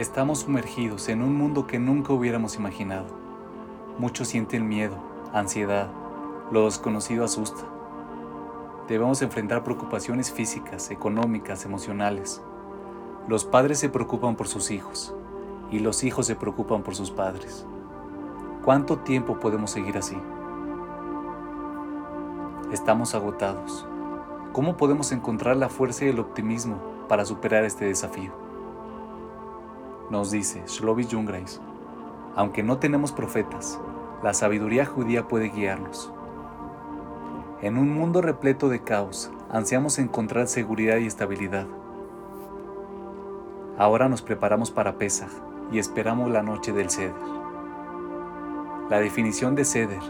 Estamos sumergidos en un mundo que nunca hubiéramos imaginado. Muchos sienten miedo, ansiedad, lo desconocido asusta. Debemos enfrentar preocupaciones físicas, económicas, emocionales. Los padres se preocupan por sus hijos y los hijos se preocupan por sus padres. ¿Cuánto tiempo podemos seguir así? Estamos agotados. ¿Cómo podemos encontrar la fuerza y el optimismo para superar este desafío? Nos dice Shlovi Jungreis, aunque no tenemos profetas, la sabiduría judía puede guiarnos. En un mundo repleto de caos, ansiamos encontrar seguridad y estabilidad. Ahora nos preparamos para Pesach y esperamos la noche del Seder. La definición de Seder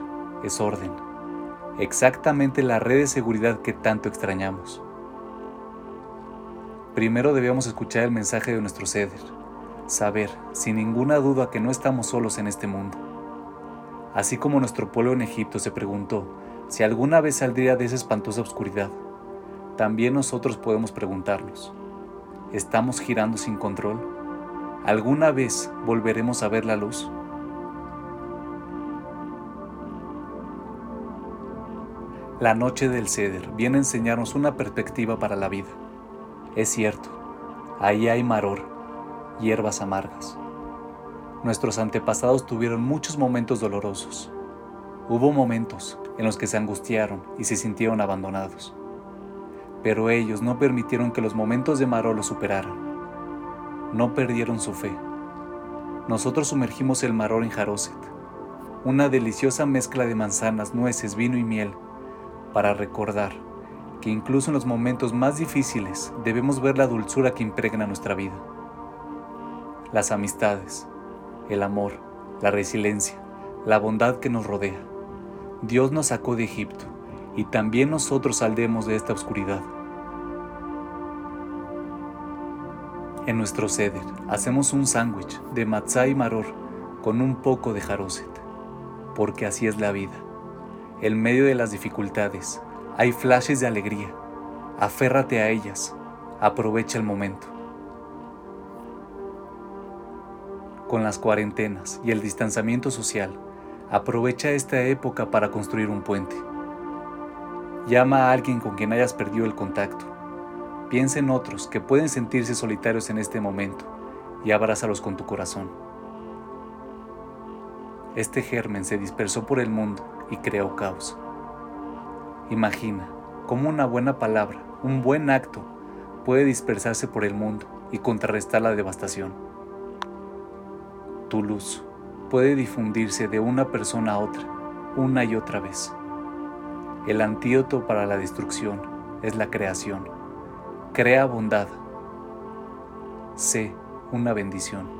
es orden, exactamente la red de seguridad que tanto extrañamos. Primero debemos escuchar el mensaje de nuestro Seder, saber, sin ninguna duda, que no estamos solos en este mundo. Así como nuestro pueblo en Egipto se preguntó si alguna vez saldría de esa espantosa oscuridad, también nosotros podemos preguntarnos, ¿estamos girando sin control? ¿Alguna vez volveremos a ver la luz? La noche del ceder viene a enseñarnos una perspectiva para la vida. Es cierto, ahí hay maror, hierbas amargas. Nuestros antepasados tuvieron muchos momentos dolorosos. Hubo momentos en los que se angustiaron y se sintieron abandonados. Pero ellos no permitieron que los momentos de maror los superaran. No perdieron su fe. Nosotros sumergimos el maror en Jaroset, una deliciosa mezcla de manzanas, nueces, vino y miel, para recordar que incluso en los momentos más difíciles debemos ver la dulzura que impregna nuestra vida las amistades, el amor, la resiliencia, la bondad que nos rodea. Dios nos sacó de Egipto y también nosotros saldremos de esta oscuridad. En nuestro ceder hacemos un sándwich de matzá y maror con un poco de jaroset, porque así es la vida. En medio de las dificultades hay flashes de alegría. Aférrate a ellas. Aprovecha el momento. Con las cuarentenas y el distanciamiento social, aprovecha esta época para construir un puente. Llama a alguien con quien hayas perdido el contacto. Piensa en otros que pueden sentirse solitarios en este momento y abrázalos con tu corazón. Este germen se dispersó por el mundo y creó caos. Imagina cómo una buena palabra, un buen acto, puede dispersarse por el mundo y contrarrestar la devastación tu luz puede difundirse de una persona a otra, una y otra vez. El antídoto para la destrucción es la creación. Crea bondad. Sé una bendición.